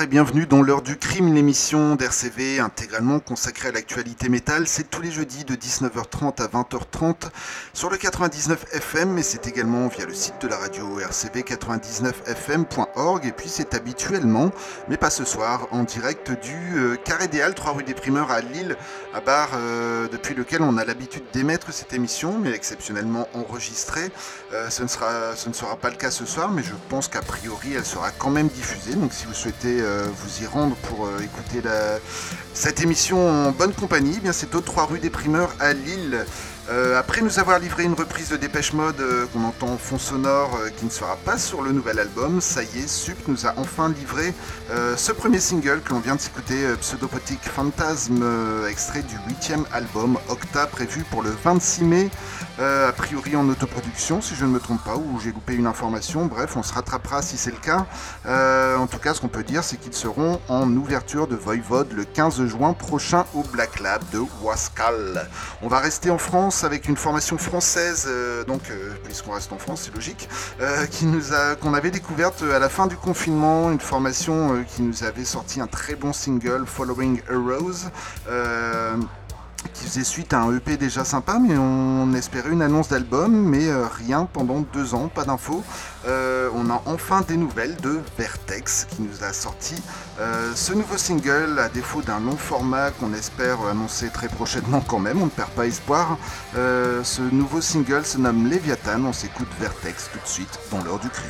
Et bienvenue dans l'heure du crime, l'émission d'RCV intégralement consacrée à l'actualité métal. C'est tous les jeudis de 19h30 à 20h30 sur le 99 FM et c'est également via le site de la radio rcv99fm.org et puis c'est habituellement, mais pas ce soir, en direct du euh, Carré des Halles, 3 rue des Primeurs à Lille, à Bar, euh, depuis lequel on a l'habitude d'émettre cette émission, mais exceptionnellement enregistrée. Euh, ce, ne sera, ce ne sera pas le cas ce soir, mais je pense qu'a priori elle sera quand même diffusée, donc si vous souhaitez euh, vous y rendre pour euh, écouter cette émission en bonne compagnie, eh bien c'est au 3 rue des Primeurs à Lille. Euh, après nous avoir livré une reprise de Dépêche Mode qu'on entend en fond sonore qui ne sera pas sur le nouvel album, ça y est, Sup nous a enfin livré ce premier single que l'on vient de s'écouter, Pseudopotic Phantasm, extrait du huitième album Octa prévu pour le 26 mai euh, a priori en autoproduction, si je ne me trompe pas, ou j'ai loupé une information. Bref, on se rattrapera si c'est le cas. Euh, en tout cas, ce qu'on peut dire, c'est qu'ils seront en ouverture de Voivode le 15 juin prochain au Black Lab de Wascal. On va rester en France avec une formation française, euh, donc puisqu'on reste en France, c'est logique, a, qu'on avait découverte à la fin du confinement, une formation qui nous avait sorti un très bon single, Following a Rose qui faisait suite à un EP déjà sympa, mais on espérait une annonce d'album, mais euh, rien pendant deux ans, pas d'infos. Euh, on a enfin des nouvelles de Vertex qui nous a sorti euh, ce nouveau single, à défaut d'un long format qu'on espère annoncer très prochainement quand même, on ne perd pas espoir. ce nouveau single se nomme Léviathan, on s'écoute Vertex tout de suite dans l'heure du crime.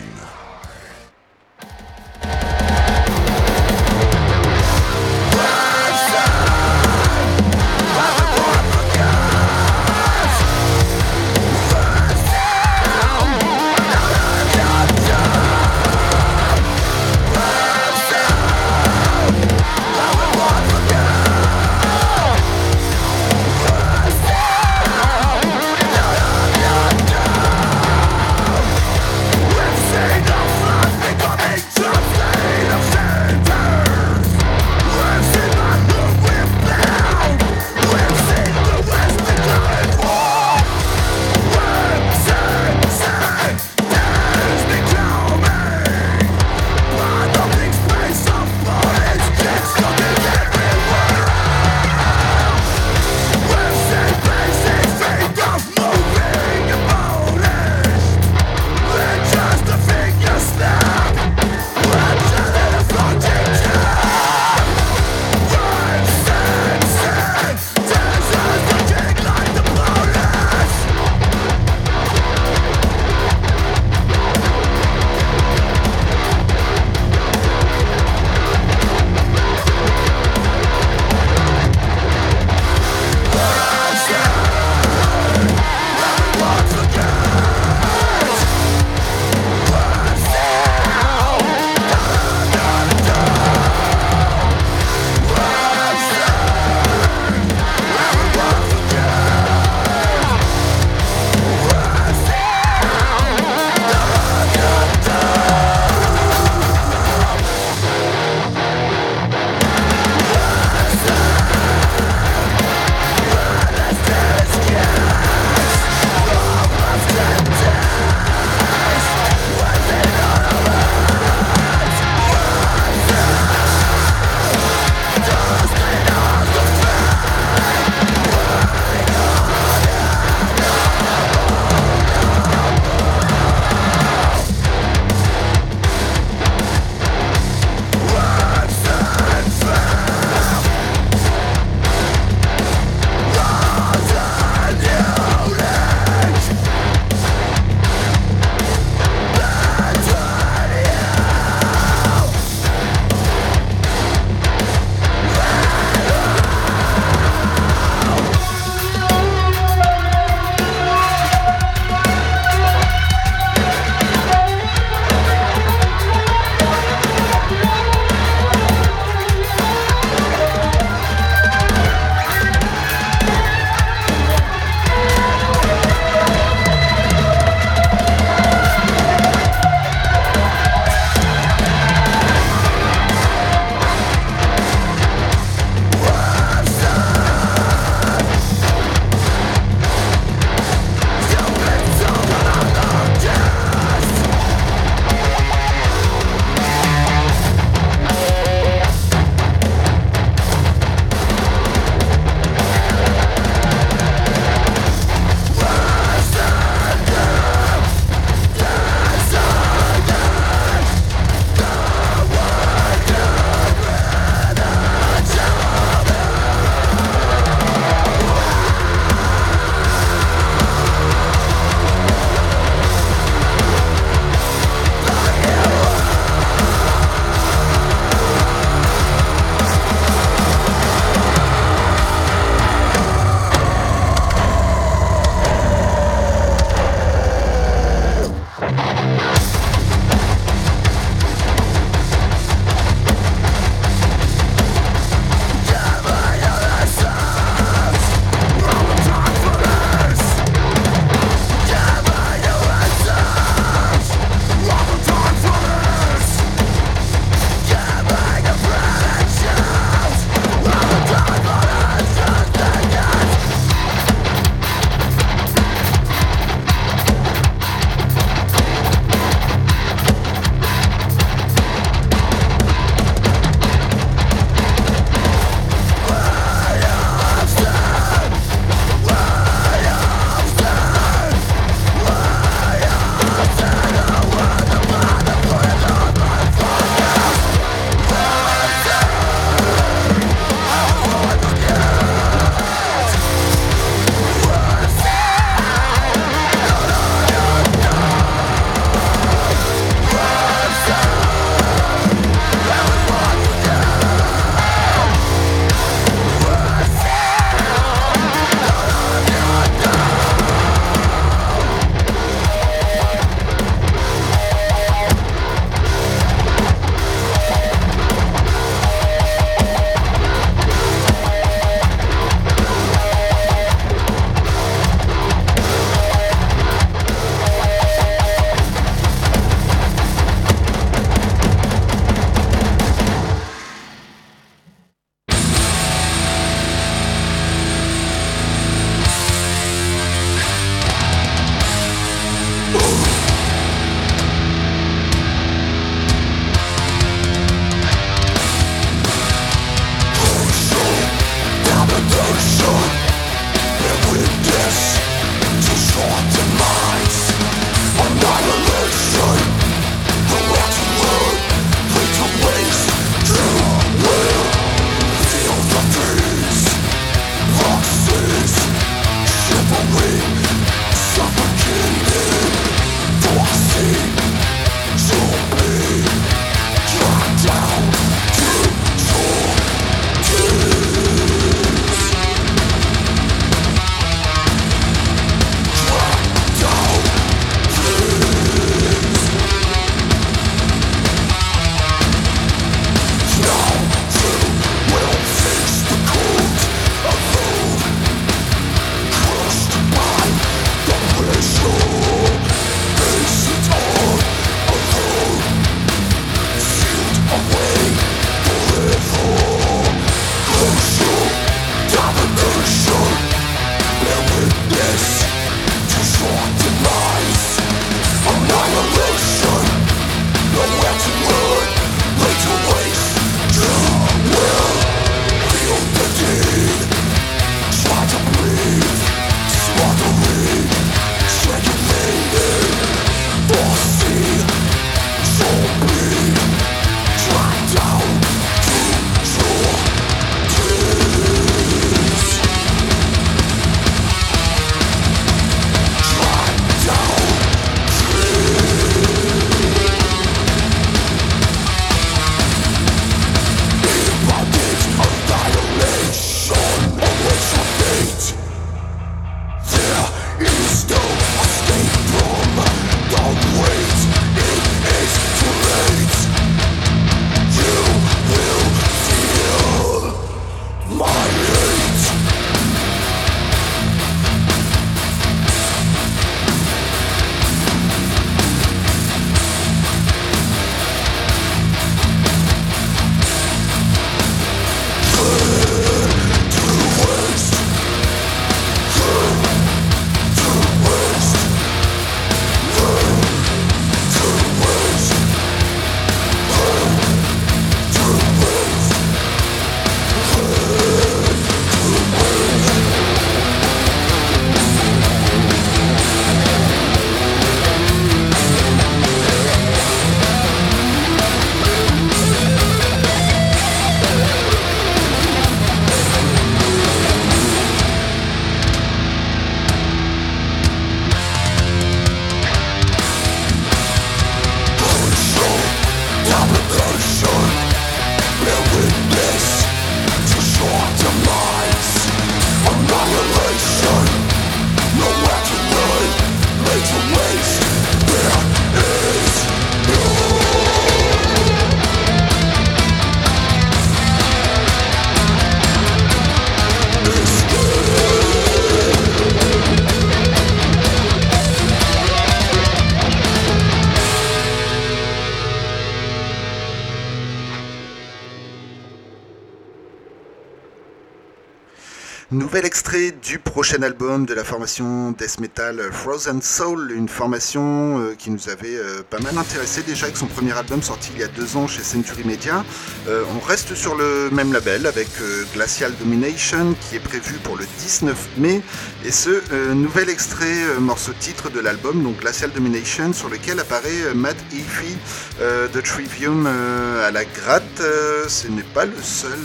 Prochain album de la formation Death Metal Frozen Soul, une formation euh, qui nous avait euh, pas mal intéressé déjà avec son premier album sorti il y a deux ans chez Century Media. Euh, on reste sur le même label avec Glacial Domination qui est prévu pour le 19 mai et ce nouvel extrait morceau titre de l'album, donc Glacial Domination, sur lequel apparaît Matt Heafy de Trivium à la gratte. ce n'est pas le seul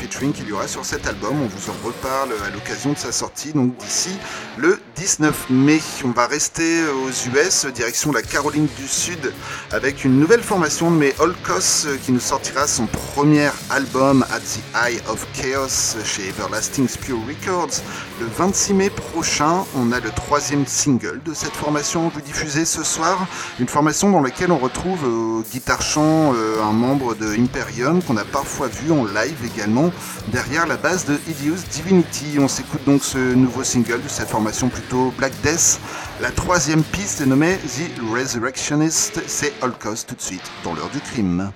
featuring qu'il y aura sur cet album, on vous en reparle à l'occasion de sa sortie, donc d'ici le 19 mai. On va rester aux US, direction la Caroline du Sud, avec une nouvelle formation de mes Holcos qui nous sortira son premier album At the Eye of Chaos chez Everlasting Pure Records le 26 mai prochain. On a le troisième single de cette formation vous diffusez ce soir, une formation dans laquelle on retrouve au guitare chant euh, un membre de Imperium qu'on a parfois vu en live également derrière la base de Idious Divinity. On s'écoute donc ce nouveau single de cette formation plutôt Black Death. La troisième piste est nommée The Resurrectionist. C'est Holcos tout de suite dans l'heure du crime.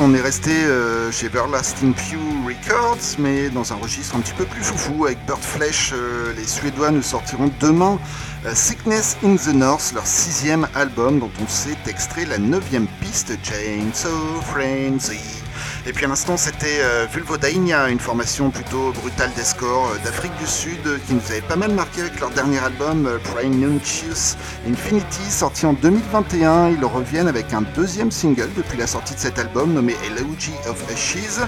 On est resté euh, chez Everlasting Pew Records, mais dans un registre un petit peu plus foufou. Avec Birdflesh, euh, les Suédois nous sortiront demain euh, Sickness in the North, leur sixième album dont on s'est extrait la neuvième piste, Chainsaw Frenzy. Et puis à l'instant, c'était euh, Vulvodainia, une formation plutôt brutale d'escore euh, d'Afrique du Sud euh, qui nous avait pas mal marqué avec leur dernier album, Pronuncius Infinity, sorti en 2021. Ils reviennent avec un deuxième single depuis la sortie de cet album nommé Elegy of Ashes,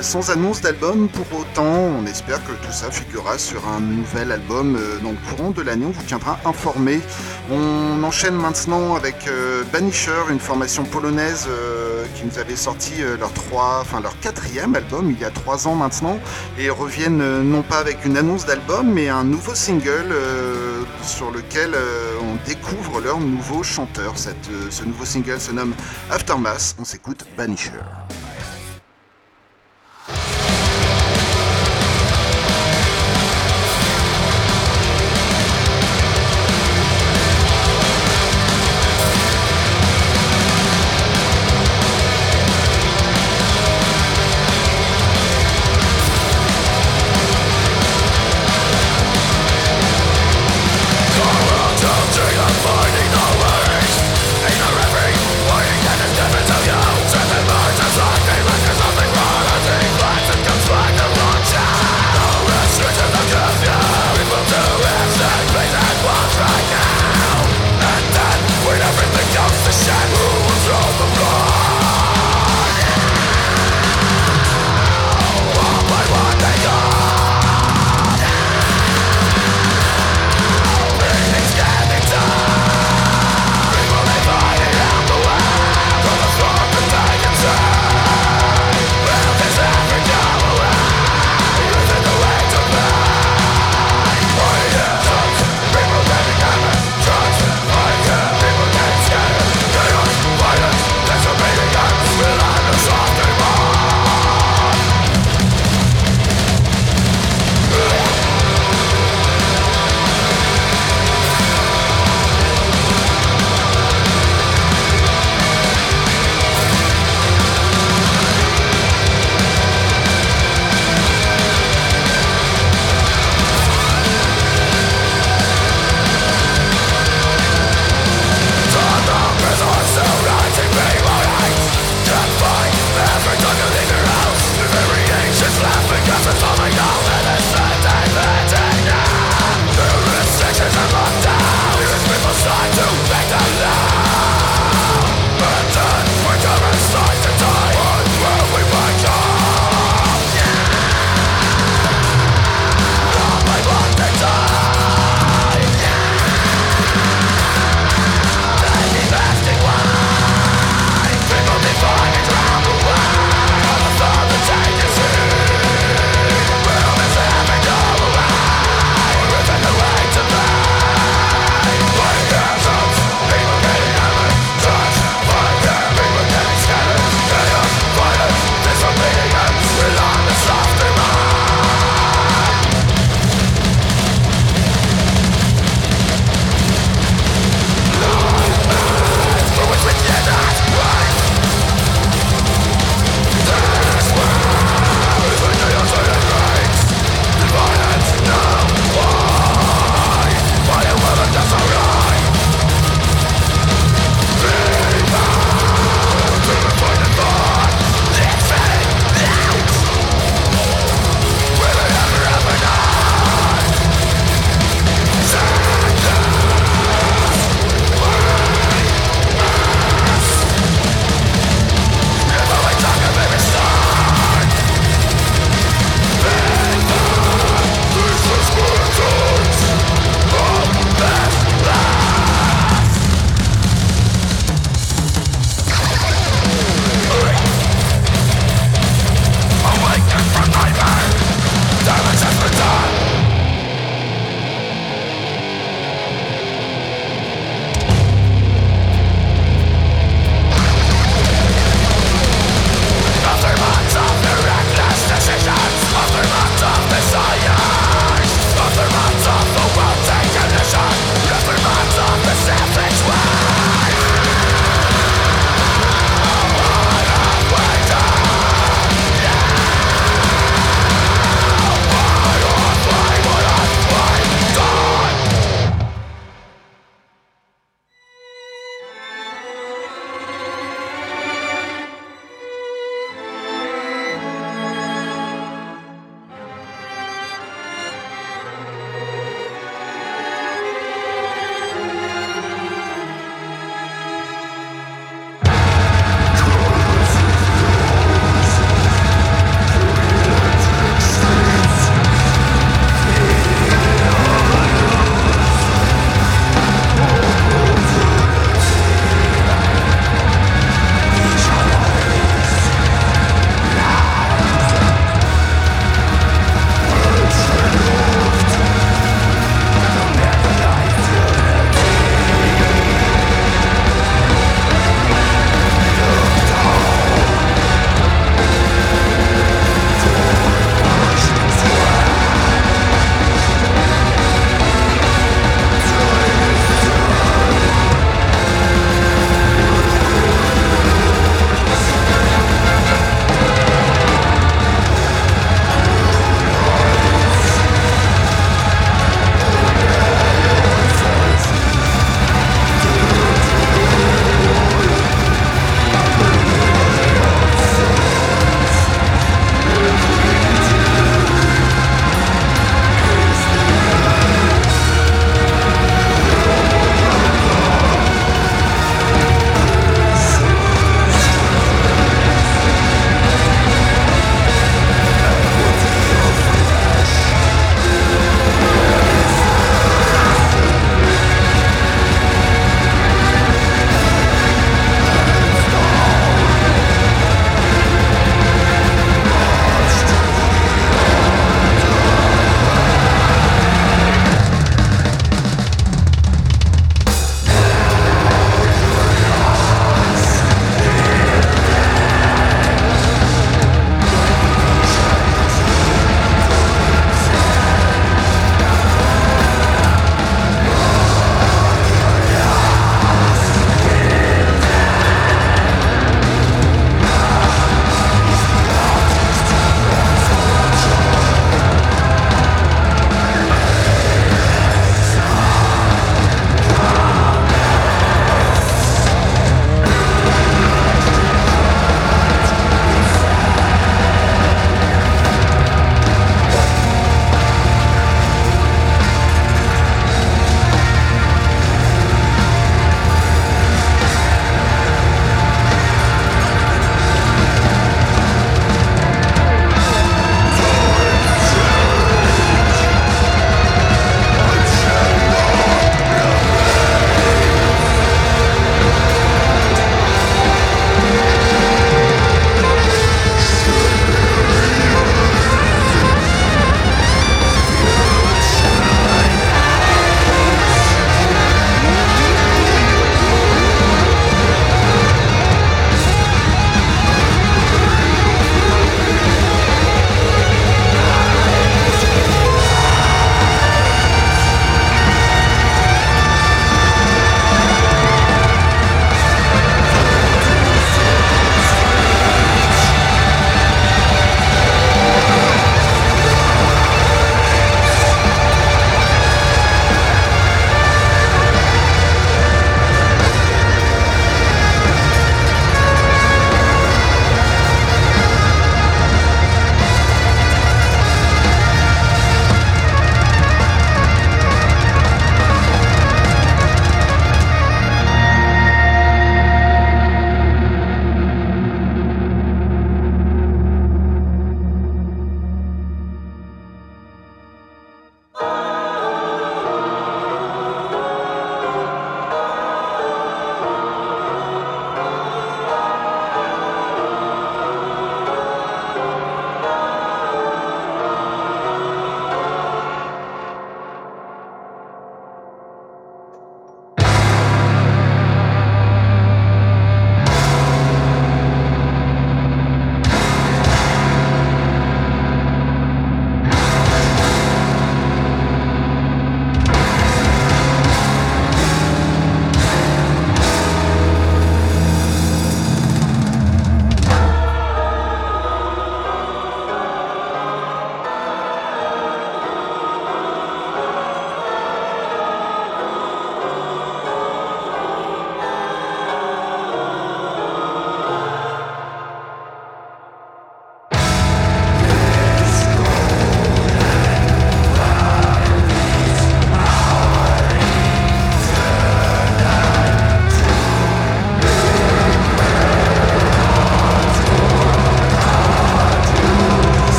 sans annonce d'album pour autant. On espère que tout ça figurera sur un nouvel album dans le courant de l'année. On vous tiendra informé. On enchaîne maintenant avec Banisher, une formation polonaise qui nous avait sorti leur trois enfin leur quatrième album il y a trois ans maintenant, et reviennent euh, non pas avec une annonce d'album, mais un nouveau single euh, sur lequel euh, on découvre leur nouveau chanteur. ce nouveau single se nomme Aftermath. On s'écoute Banisher.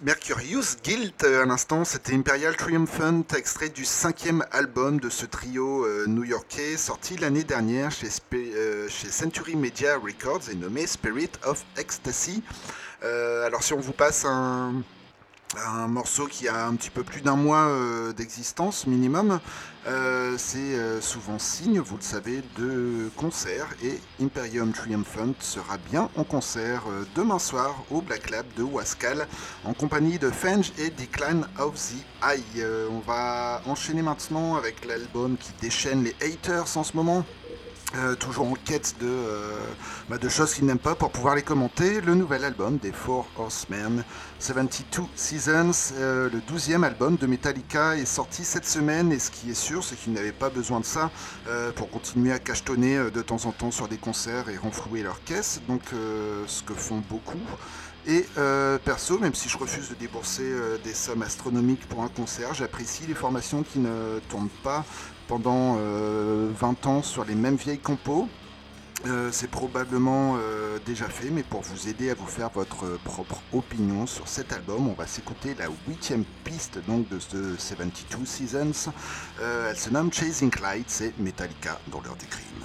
Mercurius, Guilt, à l'instant, c'était Imperial Triumphant, extrait du cinquième album de ce trio euh, new-yorkais, sorti l'année dernière chez, euh, chez, Century Media Records et nommé Spirit of Ecstasy. Euh, alors si on vous passe un, un morceau qui a un petit peu plus d'un mois euh, d'existence minimum. Euh, c'est euh, souvent signe, vous le savez, de concert et Imperium Triumphant sera bien en concert demain soir au Black Lab de Wascal en compagnie de Fenge et Decline of the Eye. on va enchaîner maintenant avec l'album qui déchaîne les haters en ce moment. Euh, toujours en quête de, euh, bah, de choses qu'ils n'aiment pas pour pouvoir les commenter, le nouvel album des Four Horsemen, 72 Seasons, euh, le 12e album de Metallica est sorti cette semaine. Et ce qui est sûr c'est qu'ils n'avaient pas besoin de ça pour continuer à cachetonner de temps en temps sur des concerts et renflouer leurs caisses, donc ce que font beaucoup. Et perso, même si je refuse de débourser des sommes astronomiques pour un concert, j'apprécie les formations qui ne tournent pas pendant 20 euh, ans sur les mêmes vieilles compos. Euh, c'est probablement euh, déjà fait, mais pour vous aider à vous faire votre propre opinion sur cet album, on va s'écouter la huitième piste donc de ce 72 Seasons. elle se nomme Chasing Lights, c'est Metallica dans l'heure du crime.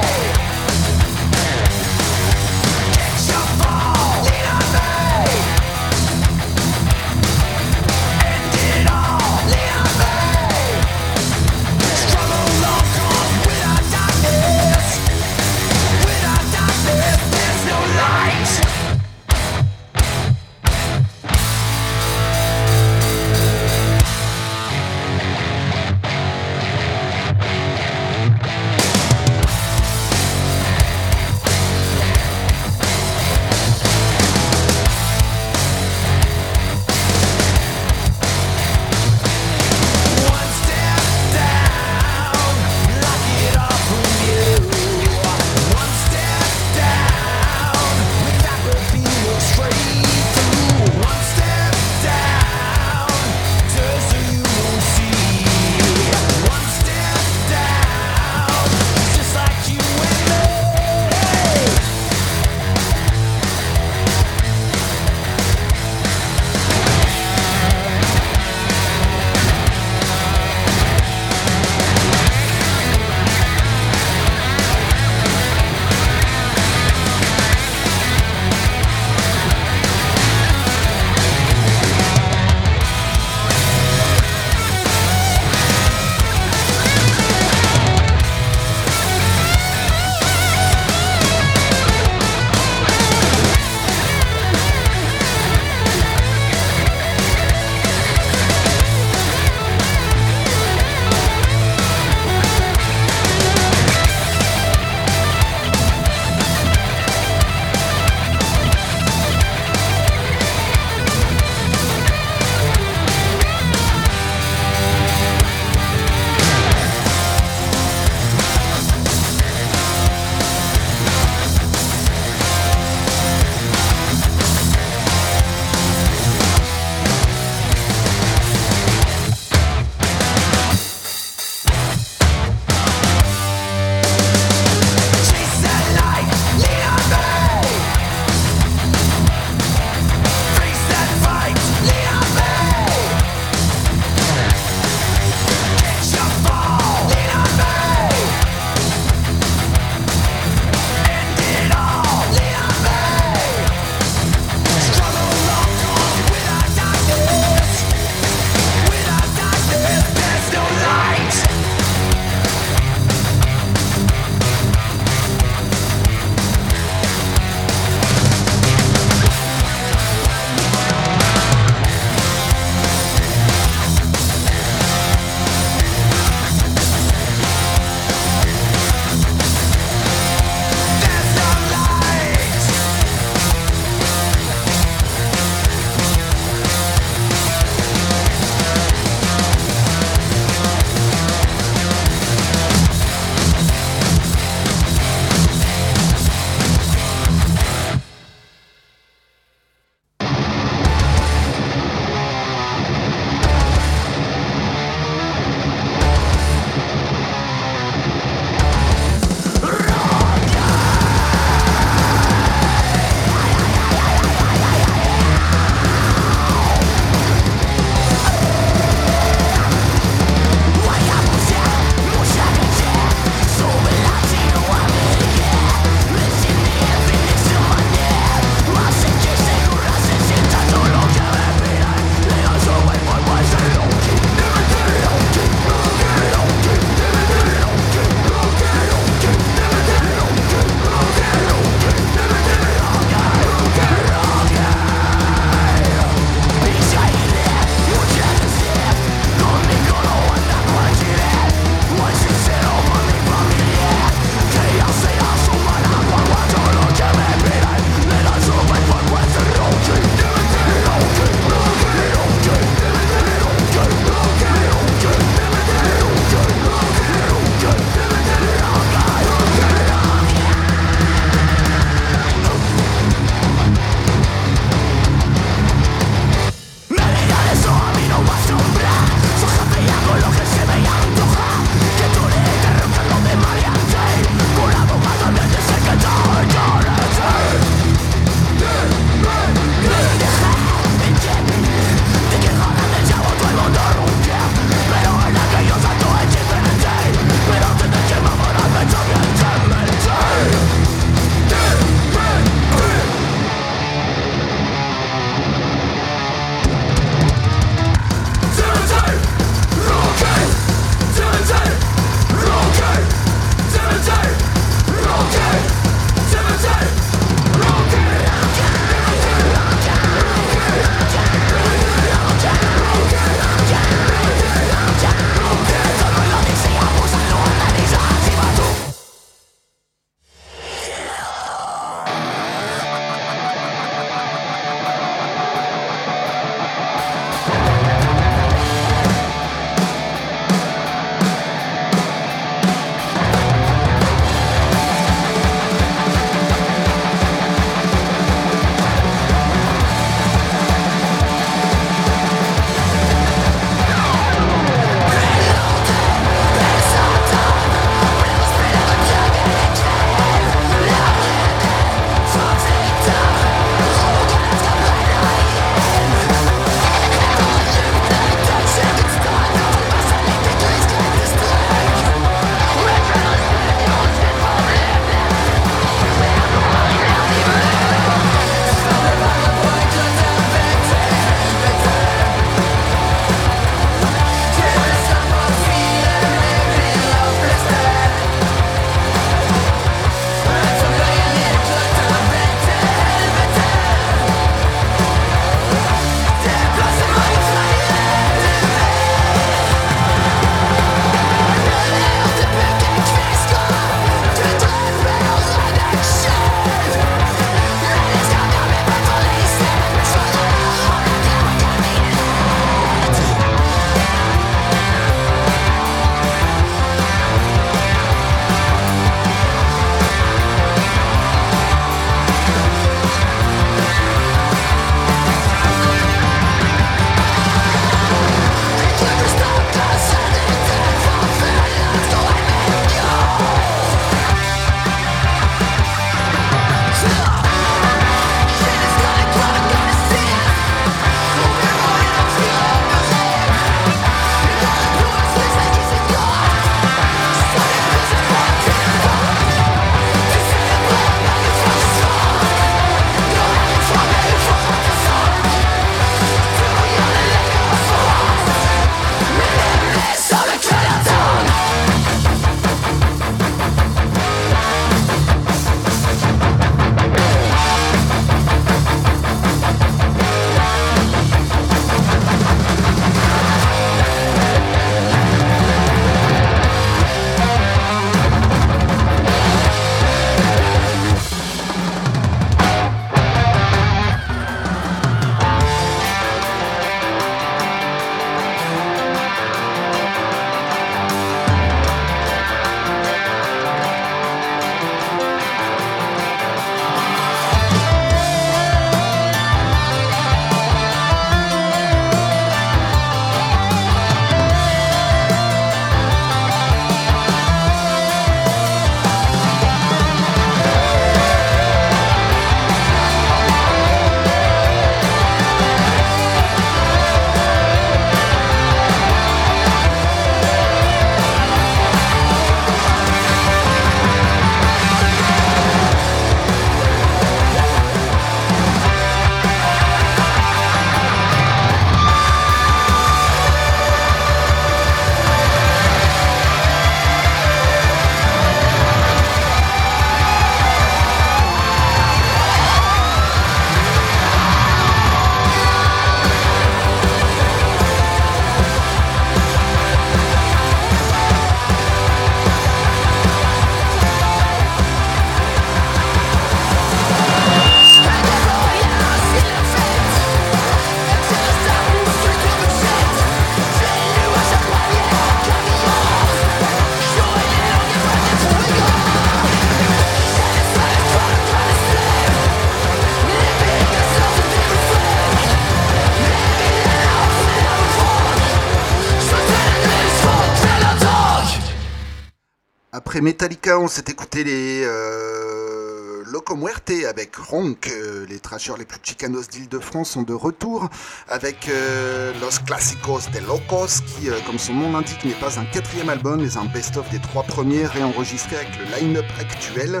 Metallica, on s'est écouté les euh, Loco Muerte avec Ronk. Euh, les trashers les plus chicanos d'Île-de-France sont de retour avec euh, Los Clásicos de Locos, qui, euh, comme son nom l'indique, n'est pas un quatrième album, mais un best-of des trois premiers réenregistrés avec le line-up actuel.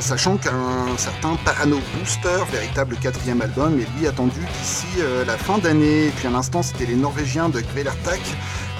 Sachant qu'un certain Parano Booster, véritable quatrième album, est lui attendu d'ici la fin d'année. Et puis à l'instant, c'était les Norvégiens de Kvelertak.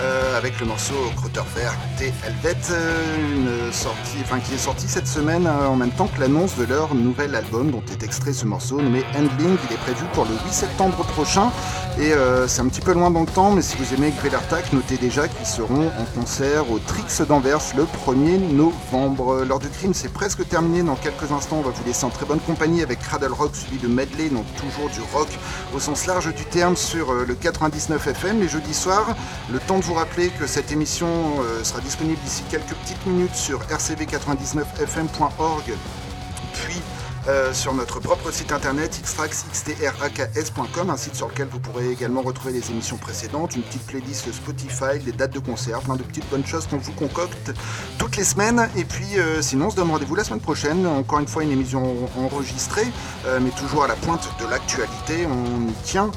Euh, avec le morceau Krotterverk T Helvet, euh, une sortie, enfin, qui est sorti cette semaine euh, en même temps que l'annonce de leur nouvel album dont est extrait ce morceau nommé Handling. Il est prévu pour le 8 septembre prochain et euh, c'est un petit peu loin dans le temps, mais si vous aimez Kvelertak, notez déjà qu'ils seront en concert au Trix d'Anvers le 1er novembre. L'heure du crime, c'est presque terminé. Dans quelques instants, on va vous laisser en très bonne compagnie avec Cradle Rock suivi de Medley, donc toujours du rock au sens large du terme sur euh, le 99 FM les jeudis soirs. Le temps de vous rappeler que cette émission euh, sera disponible d'ici quelques petites minutes sur rcv99fm.org, puis euh, sur notre propre site internet xtraxxtraks.com, un site sur lequel vous pourrez également retrouver les émissions précédentes, une petite playlist Spotify, des dates de concert, plein de petites bonnes choses qu'on vous concocte toutes les semaines. Et puis euh, sinon, on se donne rendez-vous la semaine prochaine. Encore une fois, une émission enregistrée, euh, mais toujours à la pointe de l'actualité. On y tient.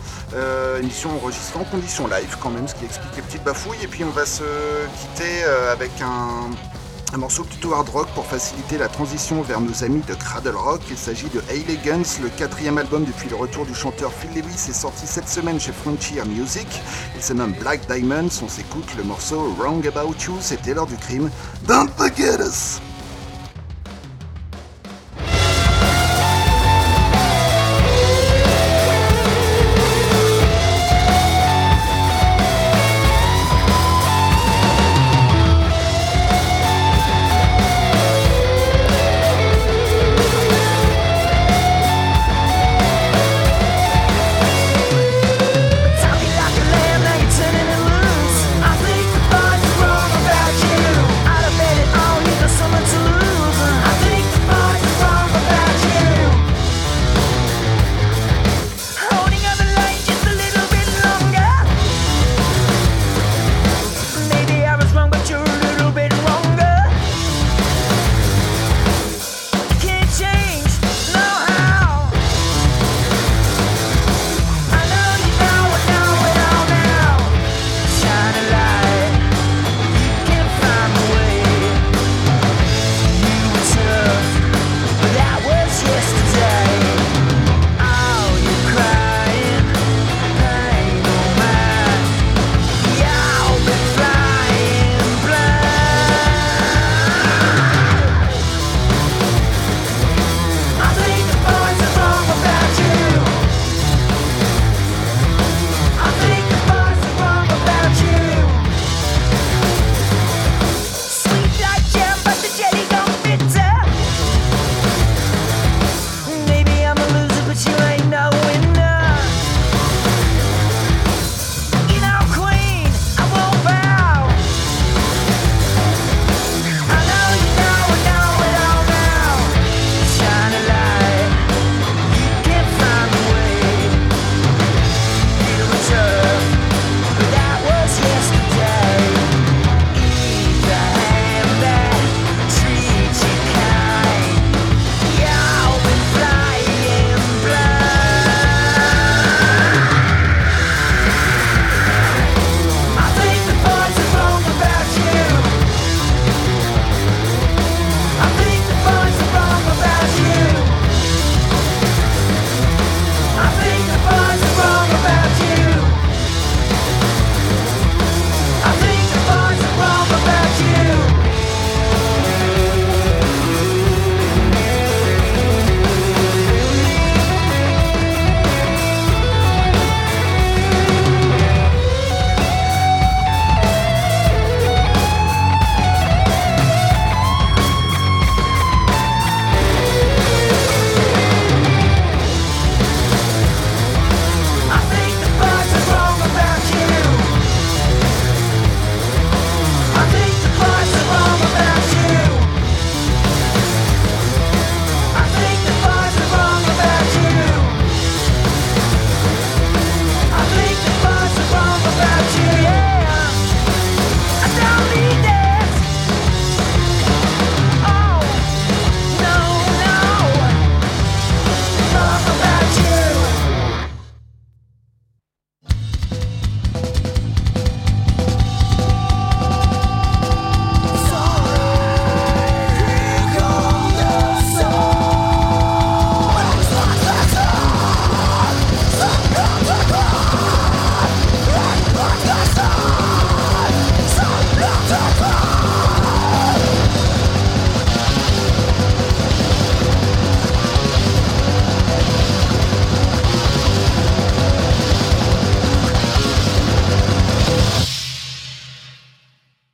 Émission enregistrée en condition live quand même, ce qui explique les petites bafouilles. Et puis on va se quitter avec un un morceau plutôt hard rock pour faciliter la transition vers nos amis de Cradle Rock. Il s'agit de Hayley Guns, le quatrième album depuis le retour du chanteur Phil Lewis est sorti cette semaine chez Frontier Music. Il se nomme Black Diamonds, on s'écoute le morceau Wrong About You, c'était l'heure du crime. Don't forget us!